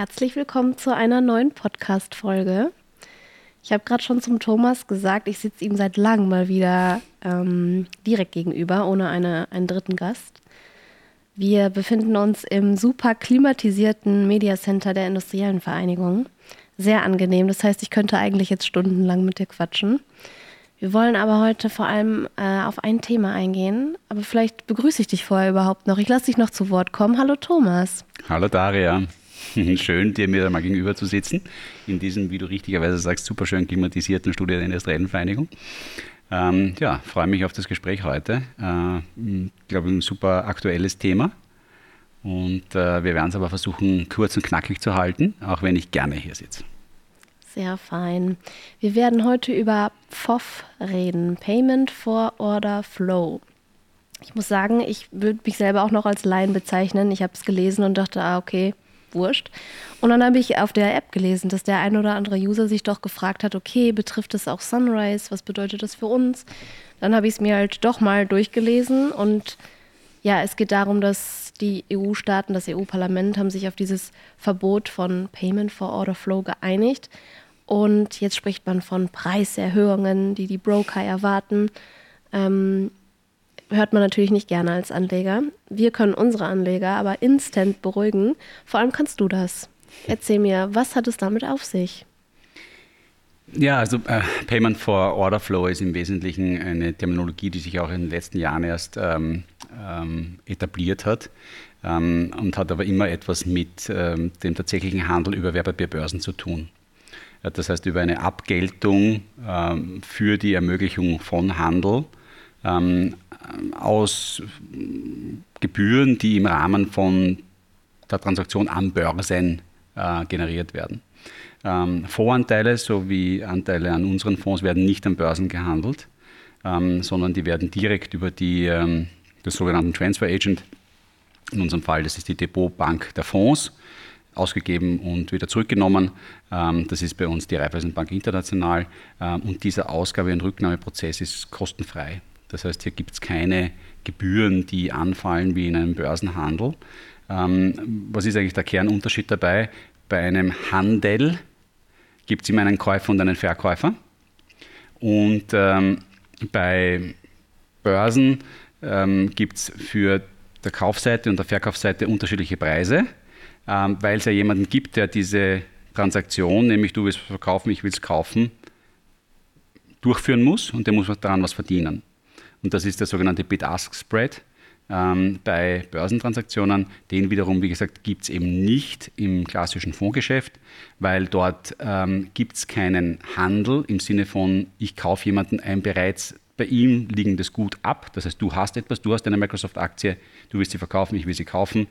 Herzlich willkommen zu einer neuen Podcast-Folge. Ich habe gerade schon zum Thomas gesagt, ich sitze ihm seit langem mal wieder ähm, direkt gegenüber, ohne eine, einen dritten Gast. Wir befinden uns im super klimatisierten Mediacenter der Industriellen Vereinigung. Sehr angenehm, das heißt, ich könnte eigentlich jetzt stundenlang mit dir quatschen. Wir wollen aber heute vor allem äh, auf ein Thema eingehen, aber vielleicht begrüße ich dich vorher überhaupt noch. Ich lasse dich noch zu Wort kommen. Hallo Thomas. Hallo Daria. Schön, dir mir mal gegenüber zu sitzen, in diesem, wie du richtigerweise sagst, super schön klimatisierten Studio der Industriellen Vereinigung. Ähm, ja, freue mich auf das Gespräch heute. Äh, ich glaube, ein super aktuelles Thema. Und äh, wir werden es aber versuchen, kurz und knackig zu halten, auch wenn ich gerne hier sitze. Sehr fein. Wir werden heute über PFOF reden, Payment for Order Flow. Ich muss sagen, ich würde mich selber auch noch als Laien bezeichnen. Ich habe es gelesen und dachte, ah, okay, wurscht. Und dann habe ich auf der App gelesen, dass der ein oder andere User sich doch gefragt hat, okay, betrifft es auch Sunrise? Was bedeutet das für uns? Dann habe ich es mir halt doch mal durchgelesen und ja, es geht darum, dass die EU-Staaten, das EU-Parlament haben sich auf dieses Verbot von Payment for Order Flow geeinigt. Und jetzt spricht man von Preiserhöhungen, die die Broker erwarten. Ähm, hört man natürlich nicht gerne als Anleger. Wir können unsere Anleger aber instant beruhigen. Vor allem kannst du das. Erzähl mir, was hat es damit auf sich? Ja, also äh, Payment for Order Flow ist im Wesentlichen eine Terminologie, die sich auch in den letzten Jahren erst ähm, ähm, etabliert hat ähm, und hat aber immer etwas mit ähm, dem tatsächlichen Handel über Wertpapierbörsen zu tun. Das heißt, über eine Abgeltung ähm, für die Ermöglichung von Handel ähm, aus Gebühren, die im Rahmen von der Transaktion an Börsen äh, generiert werden. Ähm, Voranteile sowie Anteile an unseren Fonds werden nicht an Börsen gehandelt, ähm, sondern die werden direkt über die, ähm, das sogenannten Transfer Agent, in unserem Fall, das ist die Depotbank der Fonds, ausgegeben und wieder zurückgenommen. Ähm, das ist bei uns die Raiffeisenbank International ähm, und dieser Ausgabe- und Rücknahmeprozess ist kostenfrei. Das heißt, hier gibt es keine Gebühren, die anfallen wie in einem Börsenhandel. Ähm, was ist eigentlich der Kernunterschied dabei? Bei einem Handel gibt es immer einen Käufer und einen Verkäufer. Und ähm, bei Börsen ähm, gibt es für der Kaufseite und der Verkaufsseite unterschiedliche Preise, ähm, weil es ja jemanden gibt, der diese Transaktion, nämlich du willst verkaufen, ich will es kaufen, durchführen muss und der muss daran was verdienen. Und das ist der sogenannte Bid-Ask-Spread ähm, bei Börsentransaktionen. Den wiederum, wie gesagt, gibt es eben nicht im klassischen Fondsgeschäft, weil dort ähm, gibt es keinen Handel im Sinne von, ich kaufe jemanden ein bereits bei ihm liegendes Gut ab. Das heißt, du hast etwas, du hast eine Microsoft-Aktie, du willst sie verkaufen, ich will sie kaufen.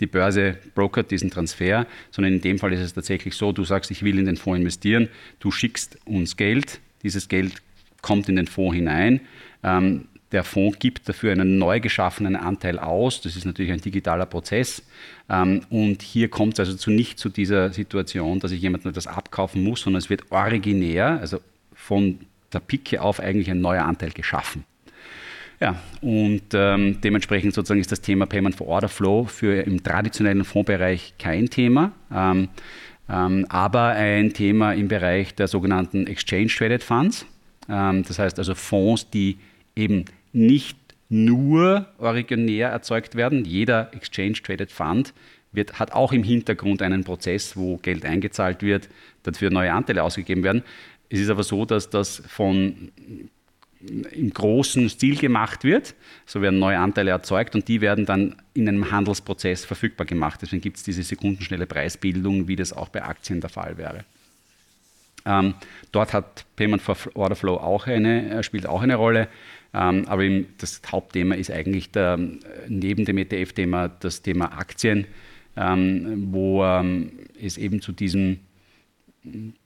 Die Börse brokert diesen Transfer, sondern in dem Fall ist es tatsächlich so, du sagst, ich will in den Fonds investieren, du schickst uns Geld, dieses Geld kommt in den Fonds hinein. Ähm, der Fonds gibt dafür einen neu geschaffenen Anteil aus. Das ist natürlich ein digitaler Prozess. Ähm, und hier kommt es also zu nicht zu dieser Situation, dass ich jemandem etwas abkaufen muss, sondern es wird originär, also von der Pike auf eigentlich ein neuer Anteil geschaffen. Ja, und ähm, dementsprechend sozusagen ist das Thema Payment for Order Flow für im traditionellen Fondsbereich kein Thema, ähm, aber ein Thema im Bereich der sogenannten Exchange Traded Funds. Das heißt also Fonds, die eben nicht nur originär erzeugt werden. Jeder Exchange Traded Fund wird, hat auch im Hintergrund einen Prozess, wo Geld eingezahlt wird, dafür neue Anteile ausgegeben werden. Es ist aber so, dass das von im großen Stil gemacht wird. So werden neue Anteile erzeugt und die werden dann in einem Handelsprozess verfügbar gemacht. Deswegen gibt es diese sekundenschnelle Preisbildung, wie das auch bei Aktien der Fall wäre. Ähm, dort hat Payment for Order Flow auch eine, äh, spielt auch eine Rolle. Ähm, aber das Hauptthema ist eigentlich der, neben dem ETF-Thema das Thema Aktien, ähm, wo ähm, es eben zu diesem,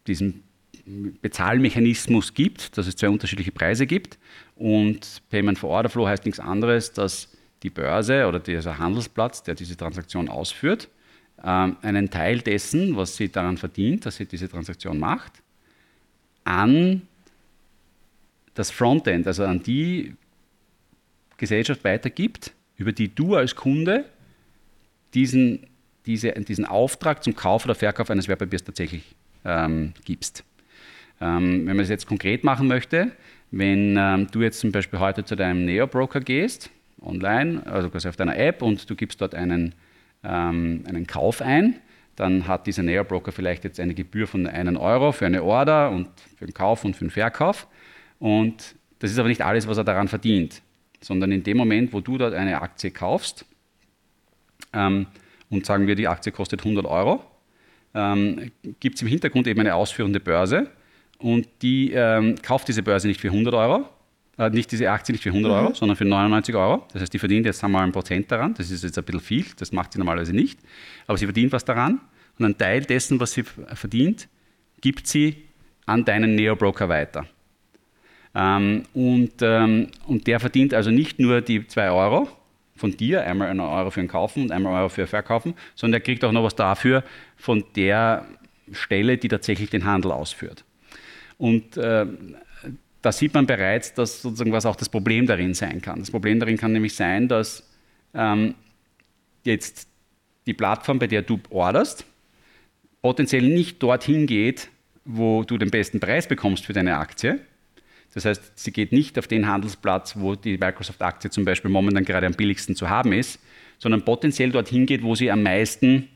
diesem Bezahlmechanismus gibt, dass es zwei unterschiedliche Preise gibt. Und Payment for Order Flow heißt nichts anderes, dass die Börse oder dieser Handelsplatz, der diese Transaktion ausführt, einen Teil dessen, was sie daran verdient, dass sie diese Transaktion macht, an das Frontend, also an die Gesellschaft weitergibt, über die du als Kunde diesen diese, diesen Auftrag zum Kauf oder Verkauf eines Wertpapiers tatsächlich ähm, gibst. Ähm, wenn man es jetzt konkret machen möchte, wenn ähm, du jetzt zum Beispiel heute zu deinem Neo-Broker gehst, online, also quasi auf deiner App und du gibst dort einen, ähm, einen Kauf ein, dann hat dieser Neo-Broker vielleicht jetzt eine Gebühr von 1 Euro für eine Order und für den Kauf und für den Verkauf. Und das ist aber nicht alles, was er daran verdient, sondern in dem Moment, wo du dort eine Aktie kaufst ähm, und sagen wir, die Aktie kostet 100 Euro, ähm, gibt es im Hintergrund eben eine ausführende Börse und die ähm, kauft diese Börse nicht für 100 Euro, äh, nicht diese Aktie nicht für 100 mhm. Euro, sondern für 99 Euro. Das heißt, die verdient jetzt einmal ein Prozent daran. Das ist jetzt ein bisschen viel, das macht sie normalerweise nicht. Aber sie verdient was daran und einen Teil dessen, was sie verdient, gibt sie an deinen Neo-Broker weiter. Ähm, und, ähm, und der verdient also nicht nur die 2 Euro von dir, einmal einen Euro für ein Kaufen und einmal Euro für Verkaufen, sondern er kriegt auch noch was dafür von der Stelle, die tatsächlich den Handel ausführt. Und äh, da sieht man bereits, dass sozusagen was auch das Problem darin sein kann. Das Problem darin kann nämlich sein, dass ähm, jetzt die Plattform, bei der du orderst, potenziell nicht dorthin geht, wo du den besten Preis bekommst für deine Aktie. Das heißt, sie geht nicht auf den Handelsplatz, wo die Microsoft-Aktie zum Beispiel momentan gerade am billigsten zu haben ist, sondern potenziell dorthin geht, wo sie am meisten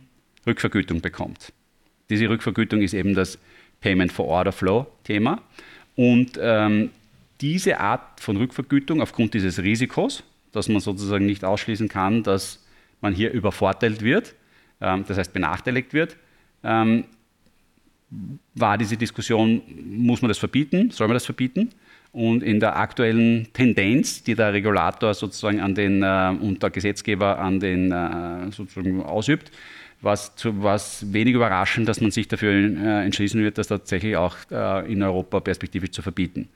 Rückvergütung bekommt. Diese Rückvergütung ist eben das Payment for Order Flow Thema. Und ähm, diese Art von Rückvergütung aufgrund dieses Risikos, dass man sozusagen nicht ausschließen kann, dass man hier übervorteilt wird, ähm, das heißt benachteiligt wird, ähm, war diese Diskussion, muss man das verbieten, soll man das verbieten? Und in der aktuellen Tendenz, die der Regulator sozusagen an den äh, und der Gesetzgeber an den äh, sozusagen ausübt, was, zu, was wenig überraschend, dass man sich dafür äh, entschließen wird, das tatsächlich auch äh, in Europa perspektivisch zu verbieten.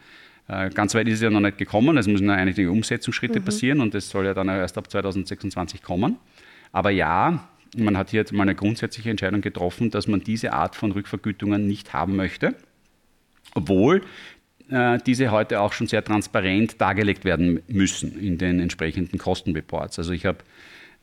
Äh, ganz weit ist es ja noch nicht gekommen, es müssen einige Umsetzungsschritte mhm. passieren und das soll ja dann erst ab 2026 kommen. Aber ja, man hat hier jetzt mal eine grundsätzliche Entscheidung getroffen, dass man diese Art von Rückvergütungen nicht haben möchte, obwohl diese heute auch schon sehr transparent dargelegt werden müssen in den entsprechenden Kostenreports. Also ich habe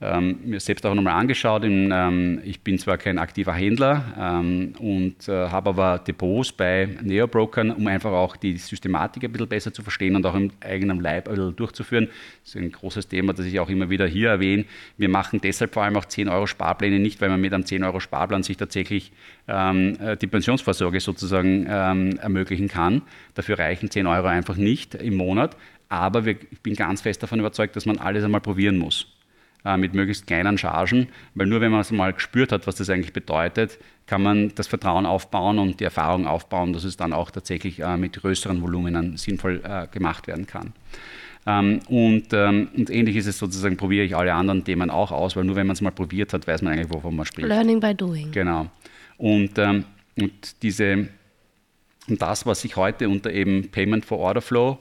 ähm, mir selbst auch nochmal angeschaut. In, ähm, ich bin zwar kein aktiver Händler ähm, und äh, habe aber Depots bei Neobrokern, um einfach auch die Systematik ein bisschen besser zu verstehen und auch im eigenen Leib ein bisschen durchzuführen. Das ist ein großes Thema, das ich auch immer wieder hier erwähne. Wir machen deshalb vor allem auch 10 Euro Sparpläne nicht, weil man mit einem 10 Euro Sparplan sich tatsächlich ähm, äh, die Pensionsvorsorge sozusagen ähm, ermöglichen kann. Dafür reichen 10 Euro einfach nicht im Monat. Aber wir, ich bin ganz fest davon überzeugt, dass man alles einmal probieren muss. Äh, mit möglichst kleinen Chargen, weil nur wenn man es mal gespürt hat, was das eigentlich bedeutet, kann man das Vertrauen aufbauen und die Erfahrung aufbauen, dass es dann auch tatsächlich äh, mit größeren Voluminen sinnvoll äh, gemacht werden kann. Ähm, und, ähm, und, ähnlich ist es sozusagen, probiere ich alle anderen Themen auch aus, weil nur wenn man es mal probiert hat, weiß man eigentlich, wovon man spricht. Learning by doing. Genau. Und, ähm, und diese, und das, was sich heute unter eben Payment for Order Flow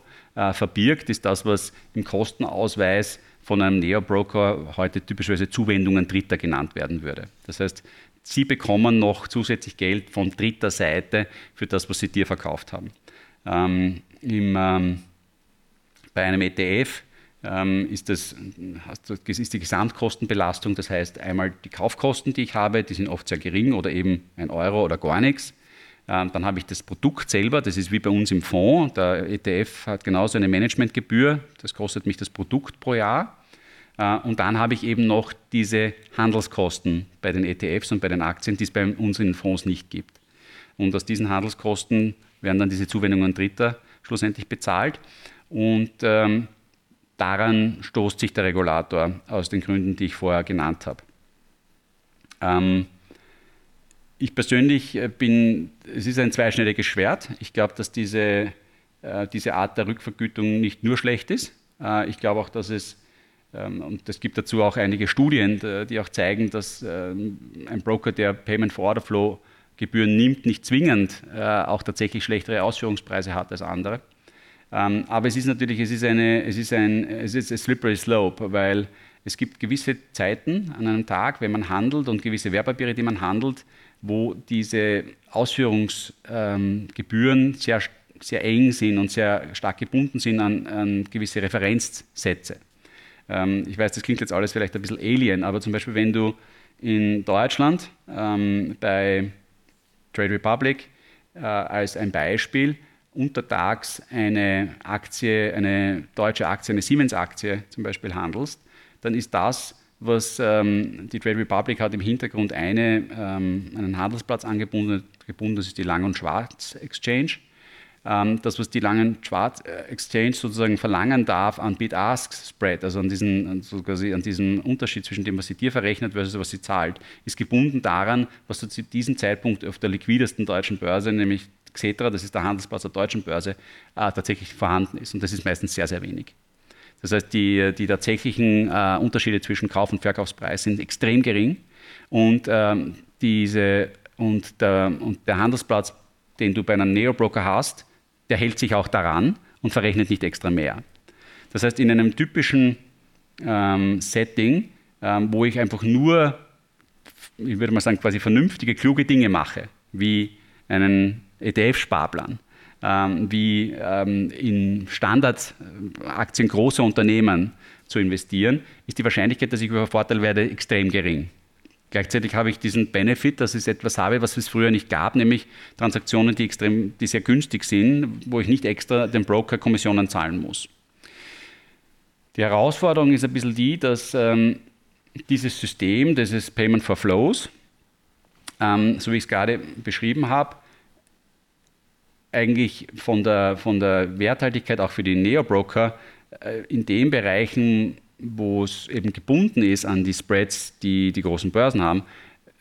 verbirgt, ist das, was im Kostenausweis von einem Neo-Broker heute typischerweise Zuwendungen Dritter genannt werden würde. Das heißt, Sie bekommen noch zusätzlich Geld von dritter Seite für das, was Sie dir verkauft haben. Ähm, im, ähm, bei einem ETF ähm, ist, das, ist die Gesamtkostenbelastung, das heißt einmal die Kaufkosten, die ich habe, die sind oft sehr gering oder eben ein Euro oder gar nichts. Ähm, dann habe ich das Produkt selber, das ist wie bei uns im Fonds. Der ETF hat genauso eine Managementgebühr, das kostet mich das Produkt pro Jahr. Äh, und dann habe ich eben noch diese Handelskosten bei den ETFs und bei den Aktien, die es bei uns in Fonds nicht gibt. Und aus diesen Handelskosten werden dann diese Zuwendungen Dritter schlussendlich bezahlt. Und ähm, daran stoßt sich der Regulator aus den Gründen, die ich vorher genannt habe. Ähm, ich persönlich äh, bin, es ist ein zweischneidiges Schwert. Ich glaube, dass diese, äh, diese Art der Rückvergütung nicht nur schlecht ist. Äh, ich glaube auch, dass es und es gibt dazu auch einige Studien, die auch zeigen, dass ähm, ein Broker, der Payment for Order Flow Gebühren nimmt, nicht zwingend äh, auch tatsächlich schlechtere Ausführungspreise hat als andere. Ähm, aber es ist natürlich, es ist, eine, es ist ein es ist ein slippery slope, weil es gibt gewisse Zeiten an einem Tag, wenn man handelt und gewisse Wertpapiere, die man handelt, wo diese Ausführungsgebühren sehr, sehr eng sind und sehr stark gebunden sind an, an gewisse Referenzsätze. Ähm, ich weiß, das klingt jetzt alles vielleicht ein bisschen alien, aber zum Beispiel, wenn du in Deutschland ähm, bei Trade Republic äh, als ein Beispiel untertags eine Aktie, eine deutsche Aktie, eine Siemens-Aktie zum Beispiel handelst, dann ist das, was ähm, die Trade Republic hat im Hintergrund eine, ähm, einen Handelsplatz angebunden, gebunden, das ist die Lang- und Schwarz-Exchange. Ähm, das, was die Langen Schwarz äh, Exchange sozusagen verlangen darf an Bid-Ask-Spread, also an, diesen, an diesem Unterschied zwischen dem, was sie dir verrechnet versus was sie zahlt, ist gebunden daran, was zu diesem Zeitpunkt auf der liquidesten deutschen Börse, nämlich Xetra, das ist der Handelsplatz der deutschen Börse, äh, tatsächlich vorhanden ist. Und das ist meistens sehr, sehr wenig. Das heißt, die, die tatsächlichen äh, Unterschiede zwischen Kauf- und Verkaufspreis sind extrem gering. Und, ähm, diese, und, der, und der Handelsplatz, den du bei einem Neo-Broker hast, der hält sich auch daran und verrechnet nicht extra mehr. Das heißt, in einem typischen ähm, Setting, ähm, wo ich einfach nur, ich würde mal sagen, quasi vernünftige, kluge Dinge mache, wie einen ETF-Sparplan, ähm, wie ähm, in Standardaktien großer Unternehmen zu investieren, ist die Wahrscheinlichkeit, dass ich übervorteilt werde, extrem gering. Gleichzeitig habe ich diesen Benefit, dass ich etwas habe, was es früher nicht gab, nämlich Transaktionen, die, extrem, die sehr günstig sind, wo ich nicht extra den Broker Kommissionen zahlen muss. Die Herausforderung ist ein bisschen die, dass ähm, dieses System, dieses Payment for Flows, ähm, so wie ich es gerade beschrieben habe, eigentlich von der, von der Werthaltigkeit auch für die Neo-Broker äh, in den Bereichen wo es eben gebunden ist an die Spreads, die die großen Börsen haben,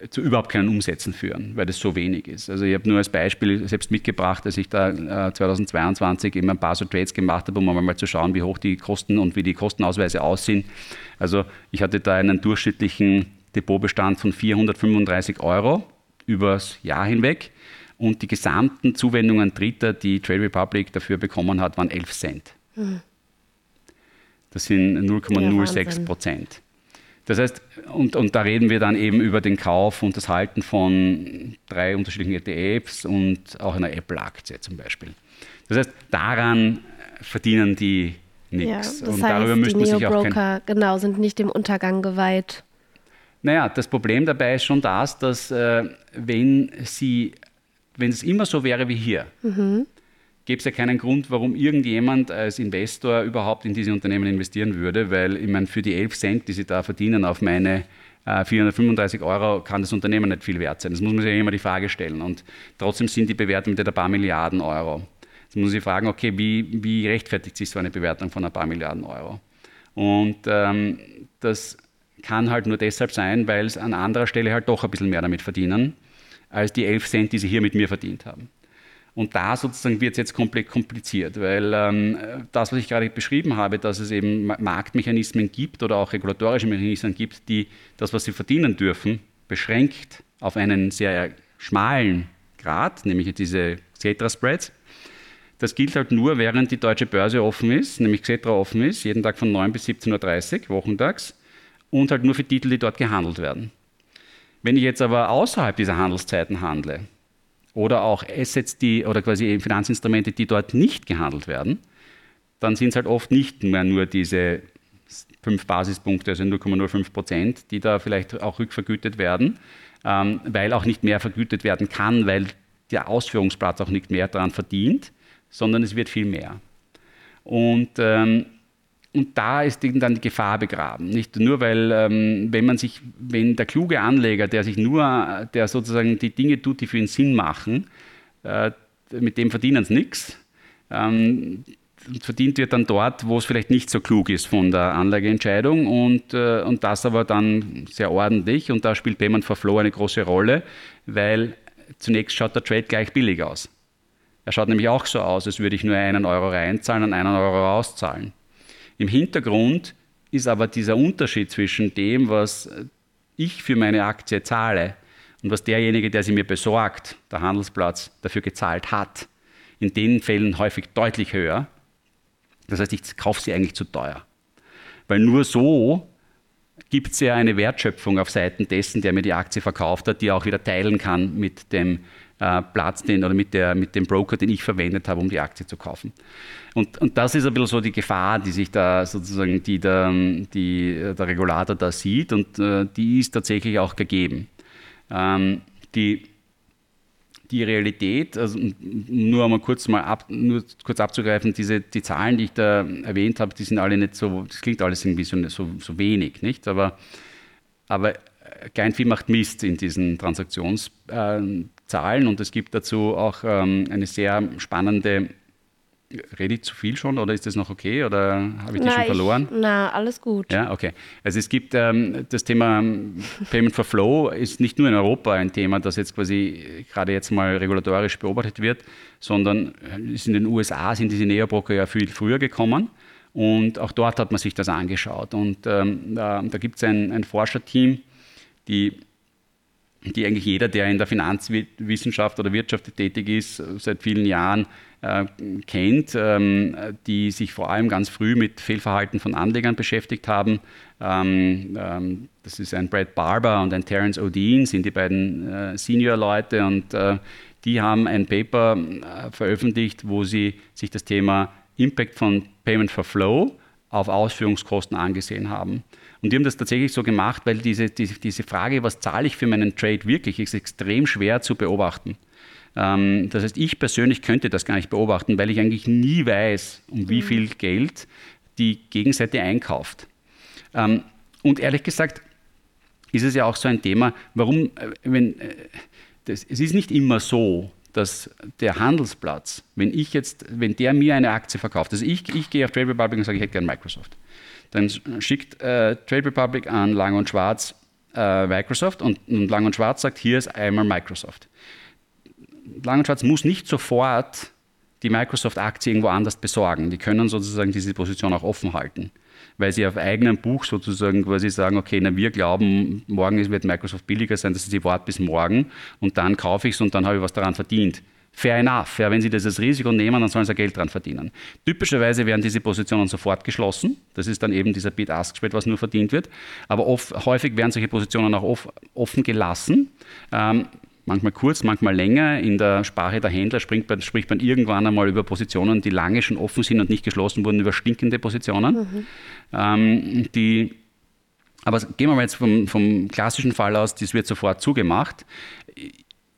zu überhaupt keinen Umsätzen führen, weil das so wenig ist. Also ich habe nur als Beispiel selbst mitgebracht, dass ich da äh, 2022 eben ein paar so Trades gemacht habe, um mal zu schauen, wie hoch die Kosten und wie die Kostenausweise aussehen. Also ich hatte da einen durchschnittlichen Depotbestand von 435 Euro übers Jahr hinweg und die gesamten Zuwendungen Dritter, die Trade Republic dafür bekommen hat, waren 11 Cent. Mhm. Das sind 0,06 Prozent. Das heißt, und, und da reden wir dann eben über den Kauf und das Halten von drei unterschiedlichen ETFs und auch einer Apple-Aktie zum Beispiel. Das heißt, daran verdienen die nichts. Ja, und heißt, darüber müssen die Neo-Broker genau, sind nicht dem Untergang geweiht. Naja, das Problem dabei ist schon das, dass äh, wenn sie, wenn es immer so wäre wie hier, mhm gäbe es ja keinen Grund, warum irgendjemand als Investor überhaupt in diese Unternehmen investieren würde, weil ich meine, für die 11 Cent, die sie da verdienen auf meine 435 äh, Euro kann das Unternehmen nicht viel wert sein. Das muss man sich ja immer die Frage stellen. Und trotzdem sind die Bewertungen mit ein paar Milliarden Euro. Jetzt muss man sich fragen, okay, wie, wie rechtfertigt sich so eine Bewertung von ein paar Milliarden Euro? Und ähm, das kann halt nur deshalb sein, weil es an anderer Stelle halt doch ein bisschen mehr damit verdienen, als die 11 Cent, die sie hier mit mir verdient haben. Und da sozusagen wird es jetzt komplett kompliziert, weil ähm, das, was ich gerade beschrieben habe, dass es eben Marktmechanismen gibt oder auch regulatorische Mechanismen gibt, die das, was sie verdienen dürfen, beschränkt auf einen sehr schmalen Grad, nämlich diese Xetra-Spreads. Das gilt halt nur, während die deutsche Börse offen ist, nämlich Xetra offen ist, jeden Tag von 9 bis 17.30 Uhr, wochentags, und halt nur für Titel, die dort gehandelt werden. Wenn ich jetzt aber außerhalb dieser Handelszeiten handle, oder auch Assets, die oder quasi Finanzinstrumente, die dort nicht gehandelt werden, dann sind es halt oft nicht mehr nur diese fünf Basispunkte, also 0,05 Prozent, die da vielleicht auch rückvergütet werden, ähm, weil auch nicht mehr vergütet werden kann, weil der Ausführungsplatz auch nicht mehr daran verdient, sondern es wird viel mehr. Und ähm, und da ist dann die Gefahr begraben. Nicht nur, weil ähm, wenn man sich, wenn der kluge Anleger, der sich nur, der sozusagen die Dinge tut, die für ihn Sinn machen, äh, mit dem verdienen sie nichts. Ähm, verdient wird dann dort, wo es vielleicht nicht so klug ist von der Anlageentscheidung und, äh, und das aber dann sehr ordentlich und da spielt Payment for Flow eine große Rolle, weil zunächst schaut der Trade gleich billig aus. Er schaut nämlich auch so aus, als würde ich nur einen Euro reinzahlen und einen Euro rauszahlen. Im Hintergrund ist aber dieser Unterschied zwischen dem, was ich für meine Aktie zahle und was derjenige, der sie mir besorgt, der Handelsplatz, dafür gezahlt hat, in den Fällen häufig deutlich höher. Das heißt, ich kaufe sie eigentlich zu teuer. Weil nur so gibt es ja eine Wertschöpfung auf Seiten dessen, der mir die Aktie verkauft hat, die er auch wieder teilen kann mit dem äh, Platz den, oder mit, der, mit dem Broker, den ich verwendet habe, um die Aktie zu kaufen. Und, und das ist ein bisschen so die Gefahr, die sich da sozusagen, die der, die, der Regulator da sieht und äh, die ist tatsächlich auch gegeben. Ähm, die die Realität, also nur einmal kurz mal ab, nur kurz abzugreifen, diese die Zahlen, die ich da erwähnt habe, die sind alle nicht so, das klingt alles irgendwie so, so, so wenig, nicht? Aber, aber kein viel macht Mist in diesen Transaktionszahlen und es gibt dazu auch ähm, eine sehr spannende Rede ich zu viel schon oder ist das noch okay oder habe ich die schon verloren? Ich, na, alles gut. Ja, okay. Also es gibt ähm, das Thema Payment for Flow ist nicht nur in Europa ein Thema, das jetzt quasi gerade jetzt mal regulatorisch beobachtet wird, sondern äh, ist in den USA sind diese Neobroker ja viel früher gekommen und auch dort hat man sich das angeschaut. Und ähm, da, da gibt es ein, ein Forscherteam, die die eigentlich jeder, der in der Finanzwissenschaft oder Wirtschaft tätig ist, seit vielen Jahren äh, kennt, ähm, die sich vor allem ganz früh mit Fehlverhalten von Anlegern beschäftigt haben. Ähm, ähm, das ist ein Brad Barber und ein Terence O'Dean, sind die beiden äh, Senior-Leute und äh, die haben ein Paper äh, veröffentlicht, wo sie sich das Thema Impact von Payment for Flow auf Ausführungskosten angesehen haben. Und die haben das tatsächlich so gemacht, weil diese, diese, diese Frage, was zahle ich für meinen Trade wirklich, ist extrem schwer zu beobachten. Ähm, das heißt, ich persönlich könnte das gar nicht beobachten, weil ich eigentlich nie weiß, um wie mhm. viel Geld die Gegenseite einkauft. Ähm, und ehrlich gesagt ist es ja auch so ein Thema, warum, äh, wenn, äh, das, es ist nicht immer so, dass der Handelsplatz, wenn ich jetzt, wenn der mir eine Aktie verkauft, also ich, ich gehe auf Trade Republic und sage, ich hätte gerne Microsoft. Dann schickt äh, Trade Republic an Lang und Schwarz äh, Microsoft und, und Lang und Schwarz sagt, hier ist einmal Microsoft. Lang und Schwarz muss nicht sofort die Microsoft-Aktie irgendwo anders besorgen. Die können sozusagen diese Position auch offen halten, weil sie auf eigenem Buch sozusagen quasi sagen, okay, na, wir glauben, morgen wird Microsoft billiger sein, dass sie warten bis morgen und dann kaufe ich es und dann habe ich was daran verdient. Fair enough. Ja, wenn Sie das als Risiko nehmen, dann sollen Sie Geld dran verdienen. Typischerweise werden diese Positionen sofort geschlossen. Das ist dann eben dieser Bid-Ask-Spread, was nur verdient wird. Aber oft, häufig werden solche Positionen auch off, offen gelassen. Ähm, manchmal kurz, manchmal länger. In der Sprache der Händler man, spricht man irgendwann einmal über Positionen, die lange schon offen sind und nicht geschlossen wurden, über stinkende Positionen. Mhm. Ähm, die, aber gehen wir mal jetzt vom, vom klassischen Fall aus, das wird sofort zugemacht.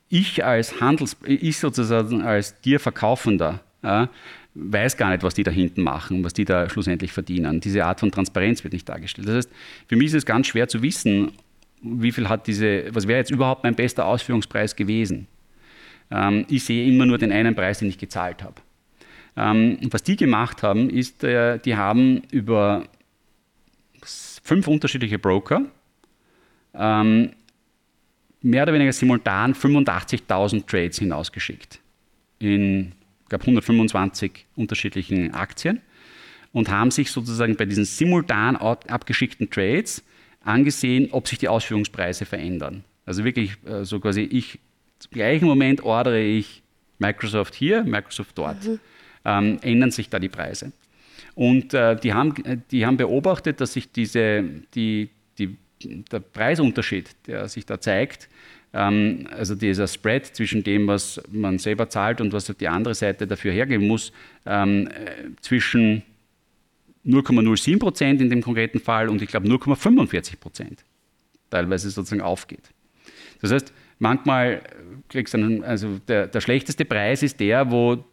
Ich als Handels, ich sozusagen als dir ja, weiß gar nicht, was die da hinten machen, was die da schlussendlich verdienen. Diese Art von Transparenz wird nicht dargestellt. Das heißt, für mich ist es ganz schwer zu wissen, wie viel hat diese, was wäre jetzt überhaupt mein bester Ausführungspreis gewesen? Ähm, ich sehe immer nur den einen Preis, den ich gezahlt habe. Ähm, was die gemacht haben, ist, äh, die haben über fünf unterschiedliche Broker ähm, mehr oder weniger simultan 85.000 Trades hinausgeschickt in, glaube, 125 unterschiedlichen Aktien und haben sich sozusagen bei diesen simultan abgeschickten Trades angesehen, ob sich die Ausführungspreise verändern. Also wirklich äh, so quasi, ich zum gleichen Moment ordere ich Microsoft hier, Microsoft dort. Mhm. Ähm, ändern sich da die Preise. Und äh, die, haben, die haben beobachtet, dass sich diese, die, die, der Preisunterschied, der sich da zeigt, ähm, also dieser Spread zwischen dem, was man selber zahlt und was die andere Seite dafür hergeben muss, ähm, äh, zwischen 0,07 Prozent in dem konkreten Fall und ich glaube 0,45 Prozent teilweise sozusagen aufgeht. Das heißt, manchmal kriegst du einen, also der, der schlechteste Preis ist der, wo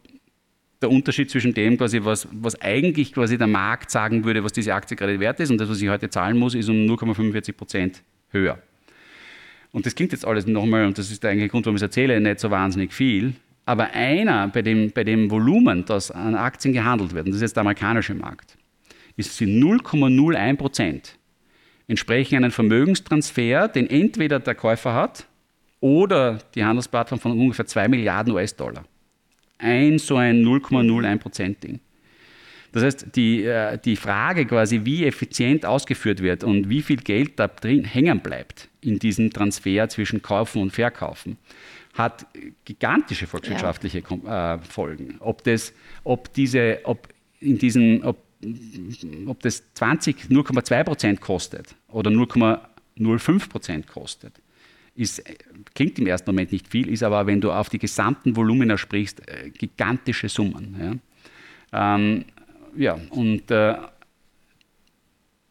der Unterschied zwischen dem, quasi was, was eigentlich quasi der Markt sagen würde, was diese Aktie gerade wert ist und das, was ich heute zahlen muss, ist um 0,45 Prozent höher. Und das klingt jetzt alles nochmal, und das ist der eigentliche Grund, warum ich es erzähle, nicht so wahnsinnig viel. Aber einer bei dem, bei dem Volumen, das an Aktien gehandelt wird, und das ist jetzt der amerikanische Markt, ist sie 0,01 Prozent. Entsprechen einen Vermögenstransfer, den entweder der Käufer hat oder die Handelsplattform von ungefähr 2 Milliarden US-Dollar. Ein so ein 0,01 Prozent Ding. Das heißt, die, äh, die Frage quasi, wie effizient ausgeführt wird und wie viel Geld da drin hängen bleibt in diesem Transfer zwischen Kaufen und Verkaufen, hat gigantische volkswirtschaftliche ja. Äh, Folgen. Ob, das, ob, diese, ob, in diesen, ob ob das 20, 0,2 Prozent kostet oder 0,05 Prozent kostet, ist, klingt im ersten Moment nicht viel, ist aber, wenn du auf die gesamten Volumina sprichst, äh, gigantische Summen. Ja, ähm, ja und äh,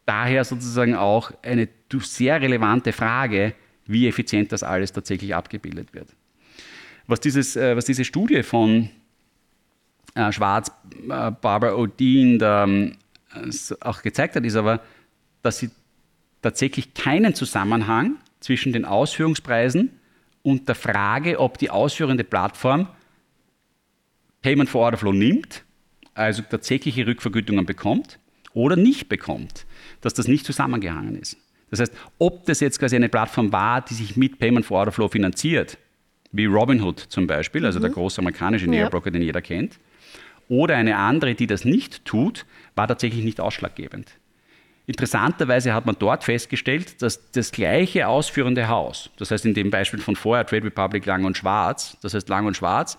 daher sozusagen auch eine sehr relevante Frage, wie effizient das alles tatsächlich abgebildet wird. Was, dieses, äh, was diese Studie von äh, Schwarz, äh, Barbara O'Dean da, ähm, auch gezeigt hat, ist aber, dass sie tatsächlich keinen Zusammenhang zwischen den Ausführungspreisen und der Frage, ob die ausführende Plattform Payment for Order Flow nimmt, also tatsächliche Rückvergütungen bekommt oder nicht bekommt, dass das nicht zusammengehangen ist. Das heißt, ob das jetzt quasi eine Plattform war, die sich mit Payment for Order Flow finanziert, wie Robinhood zum Beispiel, also mhm. der große amerikanische Neobroker, ja. den jeder kennt, oder eine andere, die das nicht tut, war tatsächlich nicht ausschlaggebend. Interessanterweise hat man dort festgestellt, dass das gleiche ausführende Haus, das heißt in dem Beispiel von vorher Trade Republic Lang und Schwarz, das heißt Lang und Schwarz,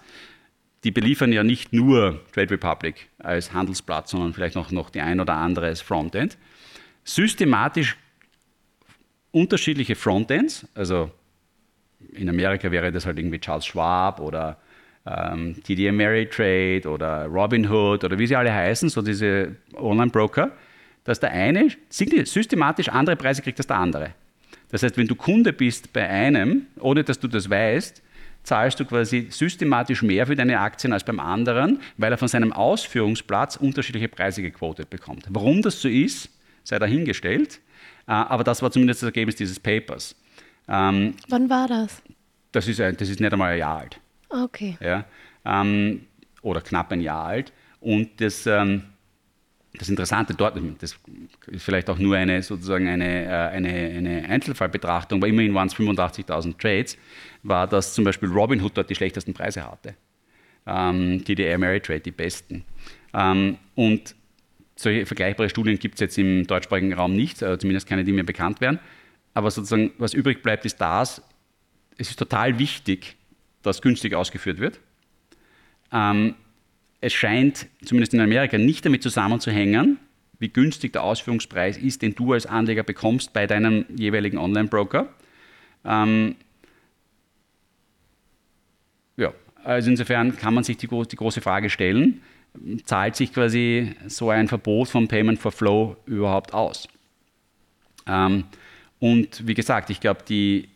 die beliefern ja nicht nur Trade Republic als Handelsplatz, sondern vielleicht noch, noch die ein oder andere als Frontend, systematisch unterschiedliche Frontends, also in Amerika wäre das halt irgendwie Charles Schwab oder ähm, TD Ameritrade oder Robinhood oder wie sie alle heißen, so diese Online-Broker, dass der eine systematisch andere Preise kriegt als der andere. Das heißt, wenn du Kunde bist bei einem, ohne dass du das weißt, zahlst du quasi systematisch mehr für deine Aktien als beim anderen, weil er von seinem Ausführungsplatz unterschiedliche Preise gequotet bekommt. Warum das so ist, sei dahingestellt, äh, aber das war zumindest das Ergebnis dieses Papers. Ähm, Wann war das? Das ist, das ist nicht einmal ein Jahr alt. Okay. Ja, ähm, oder knapp ein Jahr alt. Und das, ähm, das Interessante dort, das ist vielleicht auch nur eine, sozusagen eine, äh, eine, eine Einzelfallbetrachtung, aber immerhin waren es 85.000 Trades, war, dass zum Beispiel Robinhood dort die schlechtesten Preise hatte. Ähm, TD Ameritrade die besten. Ähm, und solche vergleichbare Studien gibt es jetzt im deutschsprachigen Raum nicht, äh, zumindest keine, die mir bekannt wären. Aber sozusagen, was übrig bleibt, ist das, es ist total wichtig, dass günstig ausgeführt wird. Ähm, es scheint, zumindest in Amerika, nicht damit zusammenzuhängen, wie günstig der Ausführungspreis ist, den du als Anleger bekommst bei deinem jeweiligen Online-Broker. Ähm, ja, also insofern kann man sich die, die, große Frage stellen, zahlt sich quasi so ein Verbot von Payment for Flow überhaupt aus? Ähm, und wie gesagt, ich glaube, die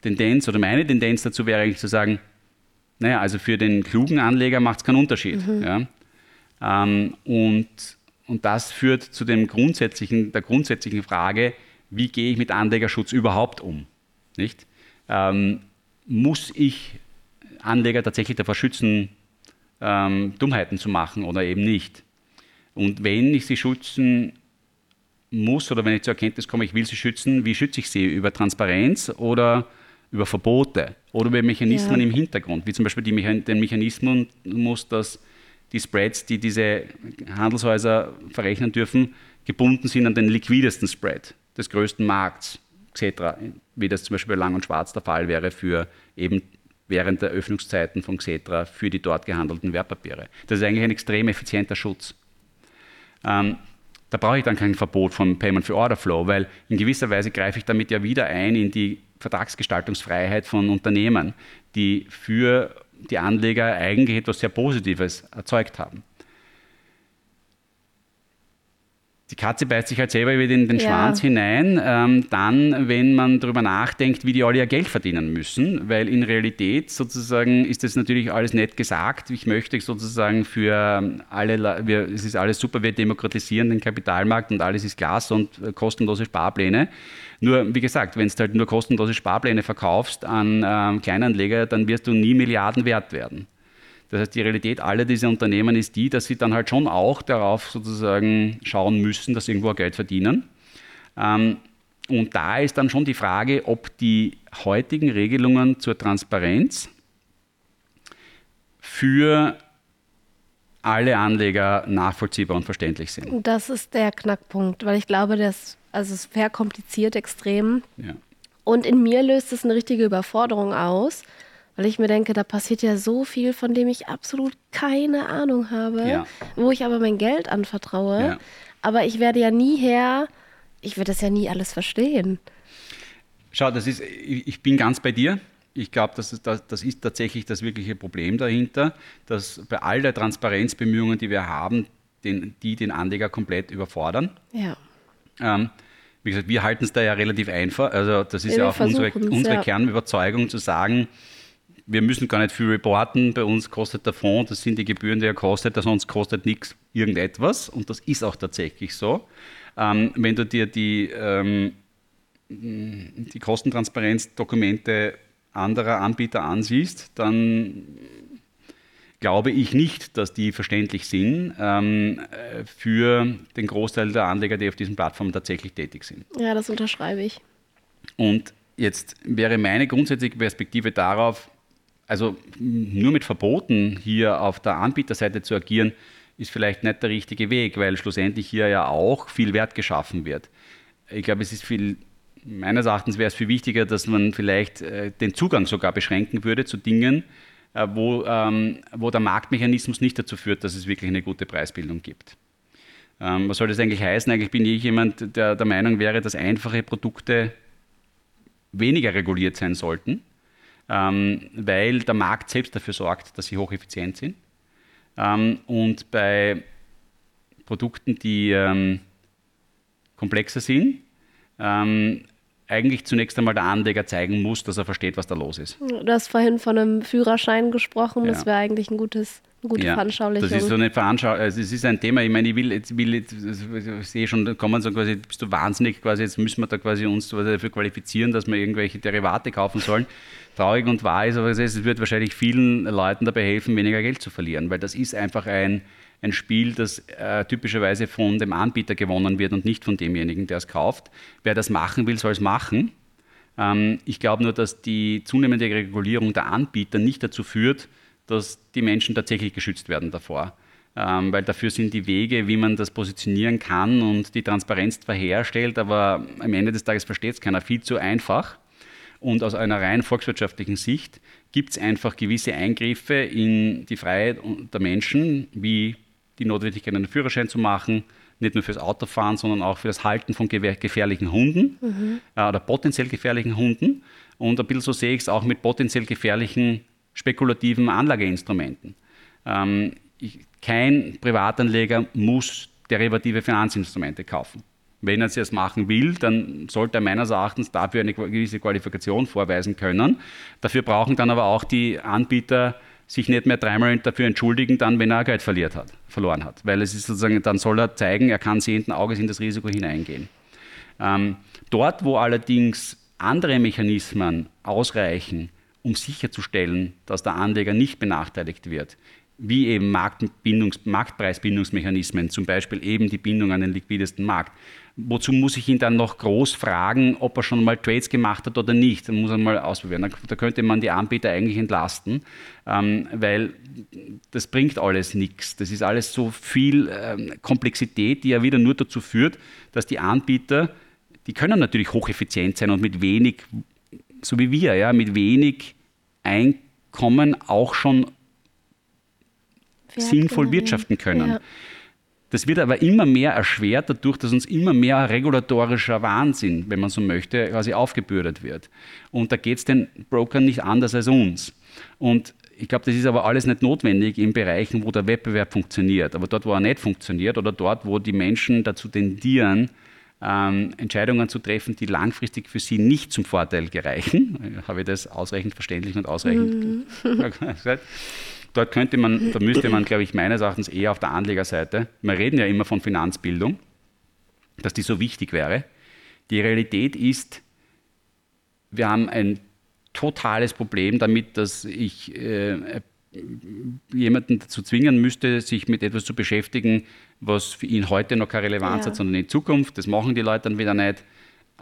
Tendenz oder meine Tendenz dazu wäre eigentlich zu sagen, naja, also für den klugen Anleger macht es keinen Unterschied. Mhm. Ja? Ähm, und, und das führt zu dem grundsätzlichen, der grundsätzlichen Frage, wie gehe ich mit Anlegerschutz überhaupt um? Nicht? Ähm, muss ich Anleger tatsächlich davor schützen, ähm, Dummheiten zu machen oder eben nicht? Und wenn ich sie schützen muss oder wenn ich zur Erkenntnis komme, ich will sie schützen, wie schütze ich sie? Über Transparenz oder über Verbote oder über Mechanismen ja. im Hintergrund, wie zum Beispiel die Mechan den Mechanismus, dass die Spreads, die diese Handelshäuser verrechnen dürfen, gebunden sind an den liquidesten Spread des größten Markts, etc., wie das zum Beispiel bei Lang und Schwarz der Fall wäre für eben während der Öffnungszeiten von Xetra für die dort gehandelten Wertpapiere. Das ist eigentlich ein extrem effizienter Schutz. Ähm, da brauche ich dann kein Verbot von Payment for Order Flow, weil in gewisser Weise greife ich damit ja wieder ein in die Vertragsgestaltungsfreiheit von Unternehmen, die für die Anleger eigentlich etwas sehr Positives erzeugt haben. Die Katze beißt sich halt selber wieder in den ja. Schwanz hinein, ähm, dann, wenn man darüber nachdenkt, wie die alle ihr Geld verdienen müssen, weil in Realität sozusagen ist das natürlich alles nett gesagt. Ich möchte sozusagen für alle, wir, es ist alles super, wir demokratisieren den Kapitalmarkt und alles ist Glas und äh, kostenlose Sparpläne. Nur, wie gesagt, wenn du halt nur kostenlose Sparpläne verkaufst an ähm, Kleinanleger, dann wirst du nie Milliarden wert werden. Das heißt, die Realität aller dieser Unternehmen ist die, dass sie dann halt schon auch darauf sozusagen schauen müssen, dass sie irgendwo Geld verdienen. Ähm, und da ist dann schon die Frage, ob die heutigen Regelungen zur Transparenz für alle Anleger nachvollziehbar und verständlich sind. Das ist der Knackpunkt, weil ich glaube, das, also es verkompliziert extrem. Ja. Und in mir löst es eine richtige Überforderung aus, weil ich mir denke, da passiert ja so viel, von dem ich absolut keine Ahnung habe, ja. wo ich aber mein Geld anvertraue. Ja. Aber ich werde ja nie her, ich werde das ja nie alles verstehen. Schau, das ist, ich bin ganz bei dir. Ich glaube, das, das, das ist tatsächlich das wirkliche Problem dahinter, dass bei all der Transparenzbemühungen, die wir haben, den, die den Anleger komplett überfordern. Ja. Ähm, wie gesagt, wir halten es da ja relativ einfach. Also das ist ja, ja auch unsere, unsere ja. Kernüberzeugung zu sagen, wir müssen gar nicht viel reporten. Bei uns kostet der Fonds, das sind die Gebühren, die er kostet, sonst kostet nichts irgendetwas. Und das ist auch tatsächlich so. Ähm, wenn du dir die, ähm, die Kostentransparenzdokumente anderer Anbieter ansiehst, dann glaube ich nicht, dass die verständlich sind ähm, für den Großteil der Anleger, die auf diesen Plattformen tatsächlich tätig sind. Ja, das unterschreibe ich. Und jetzt wäre meine grundsätzliche Perspektive darauf, also nur mit Verboten hier auf der Anbieterseite zu agieren, ist vielleicht nicht der richtige Weg, weil schlussendlich hier ja auch viel Wert geschaffen wird. Ich glaube, es ist viel, meines Erachtens wäre es viel wichtiger, dass man vielleicht äh, den Zugang sogar beschränken würde zu Dingen, äh, wo, ähm, wo der Marktmechanismus nicht dazu führt, dass es wirklich eine gute Preisbildung gibt. Ähm, was soll das eigentlich heißen? Eigentlich bin ich jemand, der der Meinung wäre, dass einfache Produkte weniger reguliert sein sollten, ähm, weil der Markt selbst dafür sorgt, dass sie hocheffizient sind. Ähm, und bei Produkten, die ähm, komplexer sind, ähm, eigentlich zunächst einmal der Anleger zeigen muss, dass er versteht, was da los ist. Du hast vorhin von einem Führerschein gesprochen. Das wäre eigentlich ein gutes, gute ja, Veranschaulichung. Das ist so eine Veranschaulichung. Also es ist ein Thema, ich meine, ich will, jetzt, will jetzt, ich sehe schon, da kommen so quasi, bist du wahnsinnig quasi, jetzt müssen wir da quasi uns dafür qualifizieren, dass wir irgendwelche Derivate kaufen sollen. Traurig und wahr ist, aber es wird wahrscheinlich vielen Leuten dabei helfen, weniger Geld zu verlieren, weil das ist einfach ein, ein Spiel, das äh, typischerweise von dem Anbieter gewonnen wird und nicht von demjenigen, der es kauft. Wer das machen will, soll es machen. Ähm, ich glaube nur, dass die zunehmende Regulierung der Anbieter nicht dazu führt, dass die Menschen tatsächlich geschützt werden davor. Ähm, weil dafür sind die Wege, wie man das positionieren kann und die Transparenz zwar herstellt, aber am Ende des Tages versteht es keiner, viel zu einfach. Und aus einer rein volkswirtschaftlichen Sicht gibt es einfach gewisse Eingriffe in die Freiheit der Menschen, wie die Notwendigkeit, einen Führerschein zu machen, nicht nur fürs Autofahren, sondern auch für das Halten von gefährlichen Hunden mhm. äh, oder potenziell gefährlichen Hunden. Und ein bisschen so sehe ich es auch mit potenziell gefährlichen spekulativen Anlageinstrumenten. Ähm, ich, kein Privatanleger muss derivative Finanzinstrumente kaufen. Wenn er es machen will, dann sollte er meines Erachtens dafür eine gewisse Qualifikation vorweisen können. Dafür brauchen dann aber auch die Anbieter sich nicht mehr dreimal dafür entschuldigen, dann, wenn er Geld verliert hat, verloren hat. Weil es ist sozusagen, dann soll er zeigen, er kann sehenden Auges in das Risiko hineingehen. Ähm, dort, wo allerdings andere Mechanismen ausreichen, um sicherzustellen, dass der Anleger nicht benachteiligt wird, wie eben Marktpreisbindungsmechanismen, zum Beispiel eben die Bindung an den liquidesten Markt, Wozu muss ich ihn dann noch groß fragen, ob er schon mal Trades gemacht hat oder nicht? Dann muss er mal ausprobieren. Da könnte man die Anbieter eigentlich entlasten, ähm, weil das bringt alles nichts. Das ist alles so viel ähm, Komplexität, die ja wieder nur dazu führt, dass die Anbieter, die können natürlich hocheffizient sein und mit wenig, so wie wir, ja, mit wenig Einkommen auch schon sinnvoll wirtschaften können. Ja. Das wird aber immer mehr erschwert dadurch, dass uns immer mehr regulatorischer Wahnsinn, wenn man so möchte, quasi aufgebürdet wird. Und da geht es den Brokern nicht anders als uns. Und ich glaube, das ist aber alles nicht notwendig in Bereichen, wo der Wettbewerb funktioniert. Aber dort, wo er nicht funktioniert oder dort, wo die Menschen dazu tendieren, ähm, Entscheidungen zu treffen, die langfristig für sie nicht zum Vorteil gereichen, habe ich das ausreichend verständlich und ausreichend mhm. gesagt, Dort könnte man, da müsste man, glaube ich, meines Erachtens eher auf der Anlegerseite, wir reden ja immer von Finanzbildung, dass die so wichtig wäre. Die Realität ist, wir haben ein totales Problem damit, dass ich äh, jemanden dazu zwingen müsste, sich mit etwas zu beschäftigen, was für ihn heute noch keine Relevanz ja. hat, sondern in Zukunft. Das machen die Leute dann wieder nicht.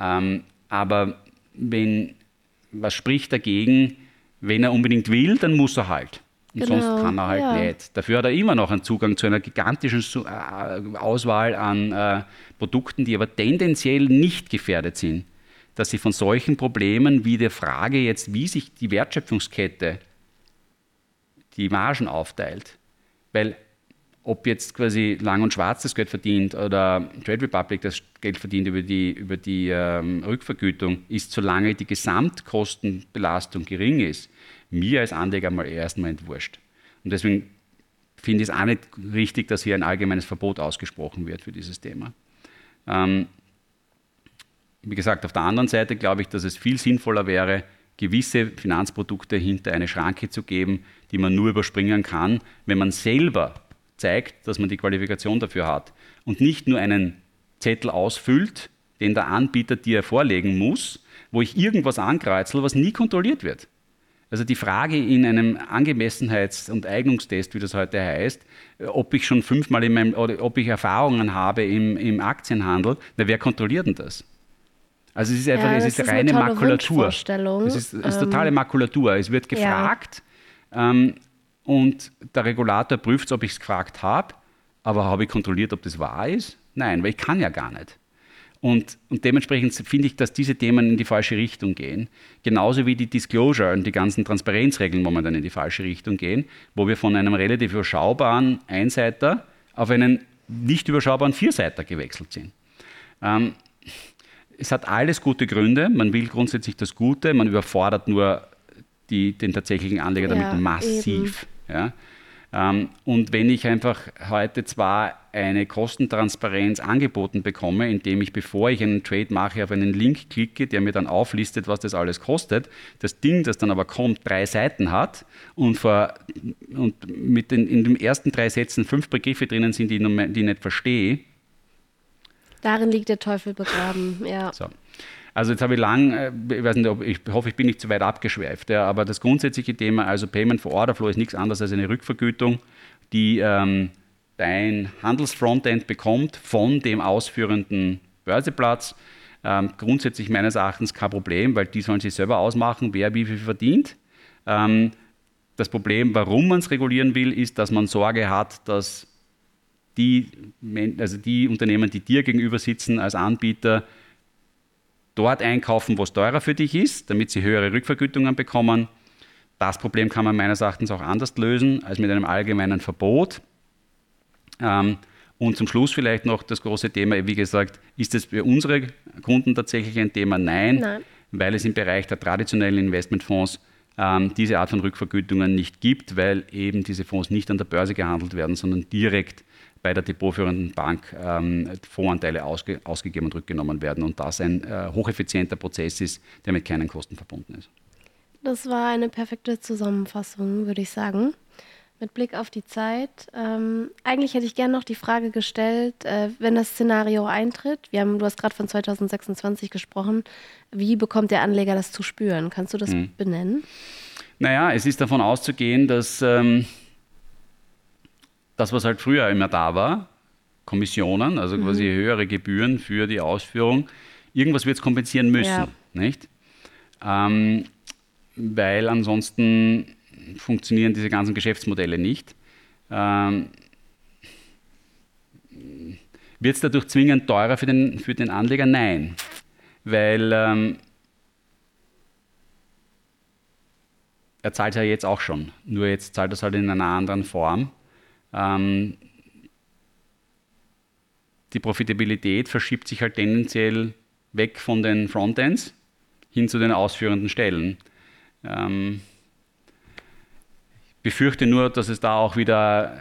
Ähm, aber wenn was spricht dagegen, wenn er unbedingt will, dann muss er halt. Und genau, sonst kann er halt ja. nicht. Dafür hat er immer noch einen Zugang zu einer gigantischen äh, Auswahl an äh, Produkten, die aber tendenziell nicht gefährdet sind, dass sie von solchen Problemen wie der Frage jetzt, wie sich die Wertschöpfungskette die Margen aufteilt. Weil ob jetzt quasi Lang und Schwarz das Geld verdient oder Trade Republic das Geld verdient über die, über die ähm, Rückvergütung, ist, solange die Gesamtkostenbelastung gering ist, mir als Anleger mal erstmal entwurscht. Und deswegen finde ich es auch nicht richtig, dass hier ein allgemeines Verbot ausgesprochen wird für dieses Thema. Ähm, wie gesagt, auf der anderen Seite glaube ich, dass es viel sinnvoller wäre, gewisse Finanzprodukte hinter eine Schranke zu geben, die man nur überspringen kann, wenn man selber zeigt, dass man die Qualifikation dafür hat und nicht nur einen Zettel ausfüllt, den der Anbieter dir vorlegen muss, wo ich irgendwas ankreuzel, was nie kontrolliert wird. Also die Frage in einem Angemessenheits- und Eignungstest, wie das heute heißt, ob ich schon fünfmal in meinem, oder ob ich Erfahrungen habe im, im Aktienhandel, na, wer kontrolliert denn das? Also es ist einfach, ja, es ist, reine Makulatur. Es ist, ist totale ähm, Makulatur. Es wird gefragt ja. ähm, und der Regulator prüft, ob ich es gefragt habe, aber habe ich kontrolliert, ob das wahr ist? Nein, weil ich kann ja gar nicht. Und, und, dementsprechend finde ich, dass diese Themen in die falsche Richtung gehen. Genauso wie die Disclosure und die ganzen Transparenzregeln momentan in die falsche Richtung gehen, wo wir von einem relativ überschaubaren Einseiter auf einen nicht überschaubaren Vierseiter gewechselt sind. Ähm, es hat alles gute Gründe. Man will grundsätzlich das Gute, man überfordert nur die, den tatsächlichen Anleger damit ja, massiv. Ja. Ähm, und wenn ich einfach heute zwar eine Kostentransparenz angeboten bekomme, indem ich, bevor ich einen Trade mache, auf einen Link klicke, der mir dann auflistet, was das alles kostet, das Ding, das dann aber kommt, drei Seiten hat und, vor, und mit den, in den ersten drei Sätzen fünf Begriffe drinnen sind, die, die ich nicht verstehe, Darin liegt der Teufel begraben, ja. So. Also jetzt habe ich lang, äh, ich weiß nicht, ob, ich hoffe, ich bin nicht zu weit abgeschweift, ja, aber das grundsätzliche Thema, also Payment for Order Flow ist nichts anderes als eine Rückvergütung, die ähm, dein Handelsfrontend bekommt von dem ausführenden Börseplatz. Ähm, grundsätzlich meines Erachtens kein Problem, weil die sollen sich selber ausmachen, wer wie viel verdient. Ähm, das Problem, warum man es regulieren will, ist, dass man Sorge hat, dass die, also die Unternehmen, die dir gegenüber sitzen als Anbieter, dort einkaufen, wo es teurer für dich ist, damit sie höhere Rückvergütungen bekommen. Das Problem kann man meines Erachtens auch anders lösen als mit einem allgemeinen Verbot. Ähm, und zum Schluss vielleicht noch das große Thema, wie gesagt, ist es für unsere Kunden tatsächlich ein Thema? Nein, Nein. weil es im Bereich der traditionellen Investmentfonds ähm, diese Art von Rückvergütungen nicht gibt, weil eben diese Fonds nicht an der Börse gehandelt werden, sondern direkt bei der depotführenden Bank ähm, Fondsanteile ausge, ausgegeben und rückgenommen werden und das ein äh, hocheffizienter Prozess ist, der mit keinen Kosten verbunden ist. Das war eine perfekte Zusammenfassung, würde ich sagen. Mit Blick auf die Zeit. Ähm, eigentlich hätte ich gerne noch die Frage gestellt, äh, wenn das Szenario eintritt, wir haben, du hast gerade von 2026 gesprochen, wie bekommt der Anleger das zu spüren? Kannst du das hm. benennen? Naja, es ist davon auszugehen, dass ähm, das, was halt früher immer da war, Kommissionen, also mhm. quasi höhere Gebühren für die Ausführung, irgendwas wird es kompensieren müssen, ja. nicht? Ähm, weil ansonsten funktionieren diese ganzen Geschäftsmodelle nicht. Ähm, wird es dadurch zwingend teurer für den, für den Anleger? Nein, weil ähm, er zahlt ja jetzt auch schon, nur jetzt zahlt er es halt in einer anderen Form. Ähm, die Profitabilität verschiebt sich halt tendenziell weg von den Frontends hin zu den ausführenden Stellen. Ähm, ich befürchte nur, dass es da auch wieder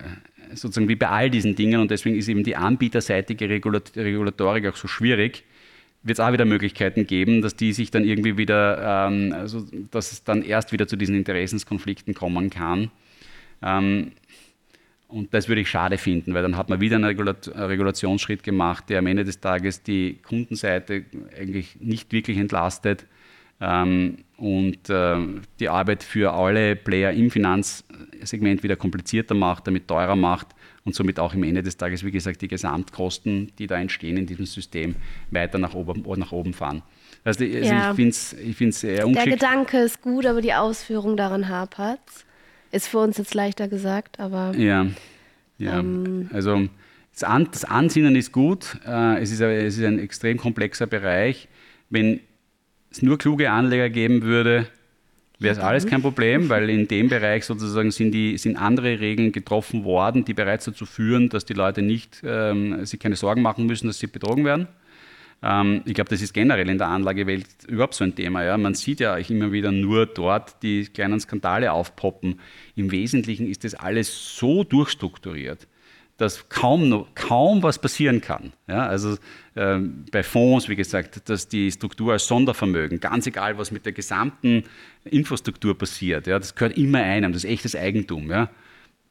äh, sozusagen wie bei all diesen Dingen und deswegen ist eben die anbieterseitige Regulatorik auch so schwierig, wird es auch wieder Möglichkeiten geben, dass die sich dann irgendwie wieder, ähm, also dass es dann erst wieder zu diesen Interessenskonflikten kommen kann. Ähm, und das würde ich schade finden, weil dann hat man wieder einen Regulationsschritt gemacht, der am Ende des Tages die Kundenseite eigentlich nicht wirklich entlastet ähm, und äh, die Arbeit für alle Player im Finanzsegment wieder komplizierter macht, damit teurer macht und somit auch am Ende des Tages, wie gesagt, die Gesamtkosten, die da entstehen in diesem System, weiter nach oben, nach oben fahren. Also, also ja. ich finde es ich find's sehr ungeschickt. Der Gedanke ist gut, aber die Ausführung daran hapert ist für uns jetzt leichter gesagt, aber. Ja, ja. Ähm, also das, An das, Ansinnen ist gut. Äh, es, ist, es ist ein extrem komplexer Bereich. Wenn es nur kluge Anleger geben würde, wäre es alles kein Problem, weil in dem Bereich sozusagen sind, die, sind andere Regeln getroffen worden, die bereits dazu führen, dass die Leute nicht ähm, sich keine Sorgen machen müssen, dass sie betrogen werden. Ähm, ich glaube, das ist generell in der Anlagewelt überhaupt so ein Thema. Ja? Man sieht ja immer wieder nur dort die kleinen Skandale aufpoppen. Im Wesentlichen ist das alles so durchstrukturiert dass kaum, kaum was passieren kann. Ja, also äh, bei Fonds, wie gesagt, dass die Struktur als Sondervermögen, ganz egal, was mit der gesamten Infrastruktur passiert, ja, das gehört immer einem, das ist echtes Eigentum. Ja.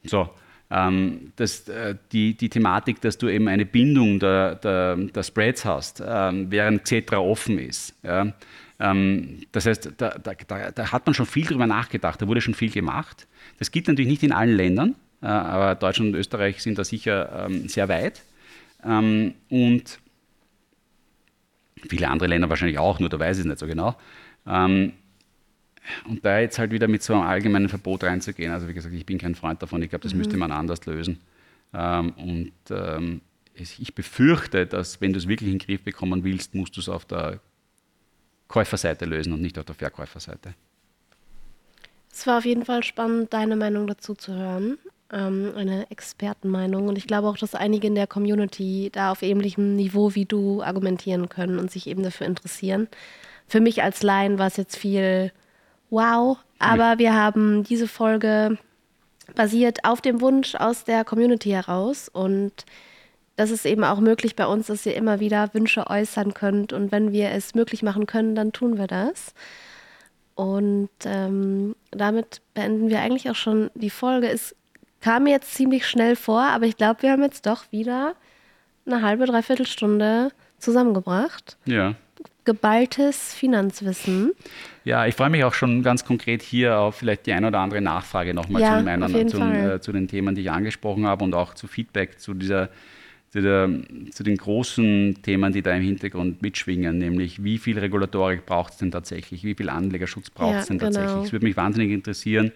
So, ähm, das, äh, die, die Thematik, dass du eben eine Bindung der, der, der Spreads hast, ähm, während Xetra offen ist. Ja. Ähm, das heißt, da, da, da hat man schon viel drüber nachgedacht, da wurde schon viel gemacht. Das gilt natürlich nicht in allen Ländern. Äh, aber Deutschland und Österreich sind da sicher ähm, sehr weit. Ähm, und viele andere Länder wahrscheinlich auch, nur da weiß ich es nicht so genau. Ähm, und da jetzt halt wieder mit so einem allgemeinen Verbot reinzugehen, also wie gesagt, ich bin kein Freund davon, ich glaube, das mhm. müsste man anders lösen. und ich befürchte, dass wenn du es wirklich in den Griff bekommen willst, musst du es auf der Käuferseite lösen und nicht auf der Verkäuferseite. Es war auf jeden Fall spannend, deine Meinung dazu zu hören ähm, eine Expertenmeinung. Und ich glaube auch, dass einige in der Community da auf ähnlichem Niveau wie du argumentieren können und sich eben dafür interessieren. Für mich als Laien war es jetzt viel wow, aber wir haben diese Folge basiert auf dem Wunsch aus der Community heraus und das ist eben auch möglich bei uns, dass ihr immer wieder Wünsche äußern könnt und wenn wir es möglich machen können, dann tun wir das. Und ähm, damit beenden wir eigentlich auch schon die Folge. Es kam mir jetzt ziemlich schnell vor, aber ich glaube, wir haben jetzt doch wieder eine halbe, dreiviertel Stunde zusammengebracht. Ja. Geballtes Finanzwissen. Ja, ich freue mich auch schon ganz konkret hier auf vielleicht die ein oder andere Nachfrage nochmal ja, zu, meinen, zu, äh, zu den Themen, die ich angesprochen habe und auch zu Feedback zu dieser zu, der, zu, den großen Themen, die da im Hintergrund mitschwingen, nämlich wie viel Regulatorik braucht es denn tatsächlich, wie viel Anlegerschutz braucht es ja, denn tatsächlich. Genau. Es würde mich wahnsinnig interessieren,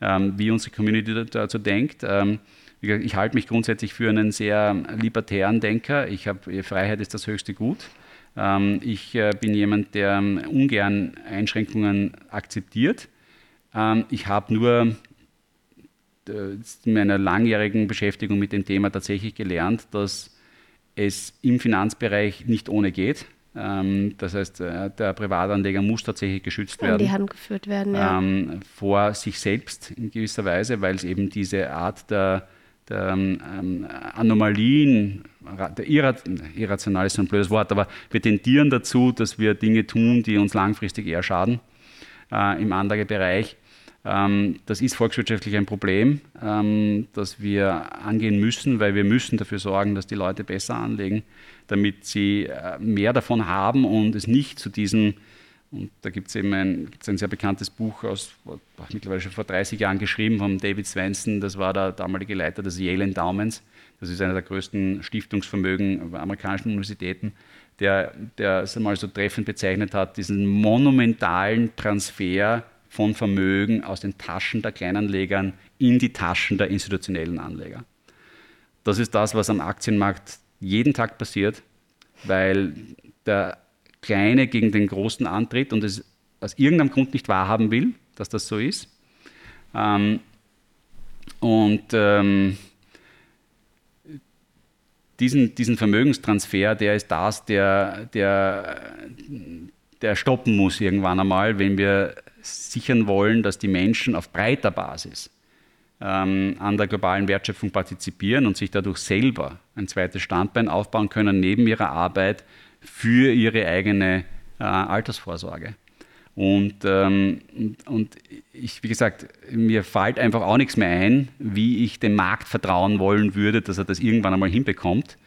ähm, wie unsere Community dazu denkt. Ähm, ich halte mich grundsätzlich für einen sehr libertären Denker. Ich habe Freiheit ist das höchste Gut. Ähm, ich äh, bin jemand, der ungern Einschränkungen akzeptiert. ich habe nur äh, in meiner langjährigen Beschäftigung mit dem Thema tatsächlich gelernt, dass es im Finanzbereich nicht ohne geht. Ähm, das heißt, äh, der Privatanleger muss tatsächlich geschützt werden. Die Hand geführt werden, ja. Ähm, vor sich selbst in gewisser Weise, weil es eben diese Art der, der ähm, Anomalien, der Irrat irrational ist so ein blödes Wort, aber wir tendieren dazu, dass wir Dinge tun, die uns langfristig eher schaden äh, im Anlagebereich. Ähm, das ist volkswirtschaftlich ein Problem, ähm, das wir angehen müssen, weil wir müssen dafür sorgen, dass die Leute besser anlegen damit sie äh, mehr davon haben und es nicht zu diesem, und da gibt es eben ein, ein sehr bekanntes Buch aus mittlerweile schon vor 30 Jahren geschrieben von David Swenson, das war der damalige Leiter des Yale Endowments, das ist einer der größten Stiftungsvermögen amerikanischen Universitäten, der, der es einmal so treffend bezeichnet hat, diesen monumentalen Transfer von Vermögen aus den Taschen der Kleinanlegern in die Taschen der institutionellen Anleger. Das ist das, was am Aktienmarkt jeden Tag passiert, weil der Kleine gegen den Großen antritt und es aus irgendeinem Grund nicht wahrhaben will, dass das so ist. Ähm, und ähm, diesen, diesen Vermögenstransfer, der ist das, der, der, der stoppen muss irgendwann einmal, wenn wir sichern wollen, dass die Menschen auf breiter Basis ähm, an der globalen Wertschöpfung partizipieren und sich dadurch selber ein zweites Standbein aufbauen können neben ihrer Arbeit für ihre eigene äh, Altersvorsorge. Und, ähm, und ich, wie gesagt, mir fällt einfach auch nichts mehr ein, wie ich dem Markt vertrauen wollen würde, dass er das irgendwann einmal hinbekommt.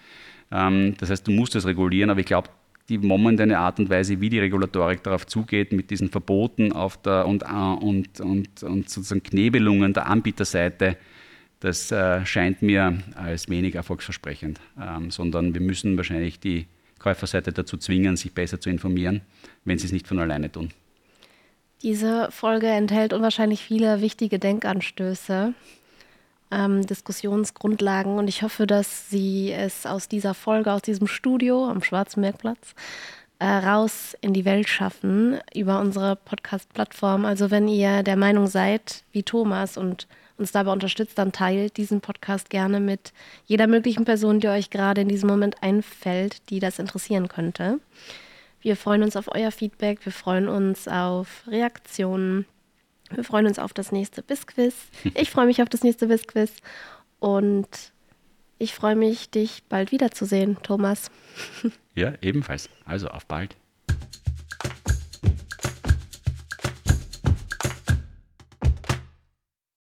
Ähm, das heißt, du musst das regulieren, aber ich glaube, die momentane Art und Weise, wie die Regulatorik darauf zugeht, mit diesen Verboten auf der, und, äh, und, und, und sozusagen Knebelungen der Anbieterseite, das äh, scheint mir als wenig erfolgsversprechend, ähm, sondern wir müssen wahrscheinlich die Käuferseite dazu zwingen, sich besser zu informieren, wenn sie es nicht von alleine tun. Diese Folge enthält unwahrscheinlich viele wichtige Denkanstöße ähm, Diskussionsgrundlagen und ich hoffe, dass Sie es aus dieser Folge, aus diesem Studio am Schwarzenbergplatz, äh, raus in die Welt schaffen über unsere Podcast-Plattform. Also wenn ihr der Meinung seid, wie Thomas und uns dabei unterstützt, dann teilt diesen Podcast gerne mit jeder möglichen Person, die euch gerade in diesem Moment einfällt, die das interessieren könnte. Wir freuen uns auf euer Feedback, wir freuen uns auf Reaktionen, wir freuen uns auf das nächste Bisquiz. Ich freue mich auf das nächste Bisquiz und ich freue mich, dich bald wiederzusehen, Thomas. Ja, ebenfalls. Also auf bald.